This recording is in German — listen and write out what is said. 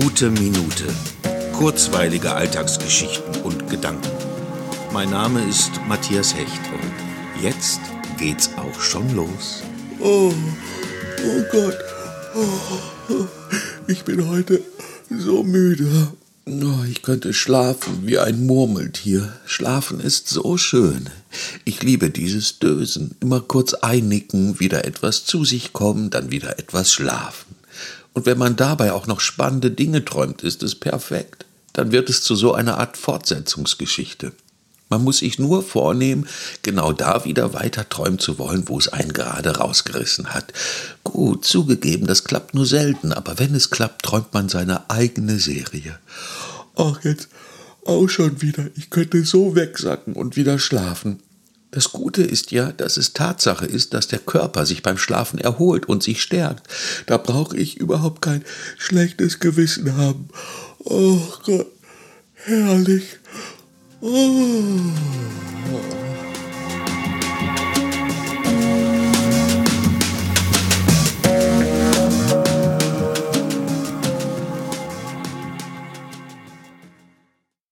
Gute Minute. Kurzweilige Alltagsgeschichten und Gedanken. Mein Name ist Matthias Hecht und jetzt geht's auch schon los. Oh, oh Gott. Oh, ich bin heute so müde. Oh, ich könnte schlafen wie ein Murmeltier. Schlafen ist so schön. Ich liebe dieses Dösen. Immer kurz einnicken, wieder etwas zu sich kommen, dann wieder etwas schlafen. Und wenn man dabei auch noch spannende Dinge träumt, ist es perfekt. Dann wird es zu so einer Art Fortsetzungsgeschichte. Man muss sich nur vornehmen, genau da wieder weiter träumen zu wollen, wo es einen gerade rausgerissen hat. Gut, zugegeben, das klappt nur selten, aber wenn es klappt, träumt man seine eigene Serie. Ach, jetzt auch schon wieder. Ich könnte so wegsacken und wieder schlafen. Das Gute ist ja, dass es Tatsache ist, dass der Körper sich beim Schlafen erholt und sich stärkt. Da brauche ich überhaupt kein schlechtes Gewissen haben. Oh Gott, herrlich. Oh.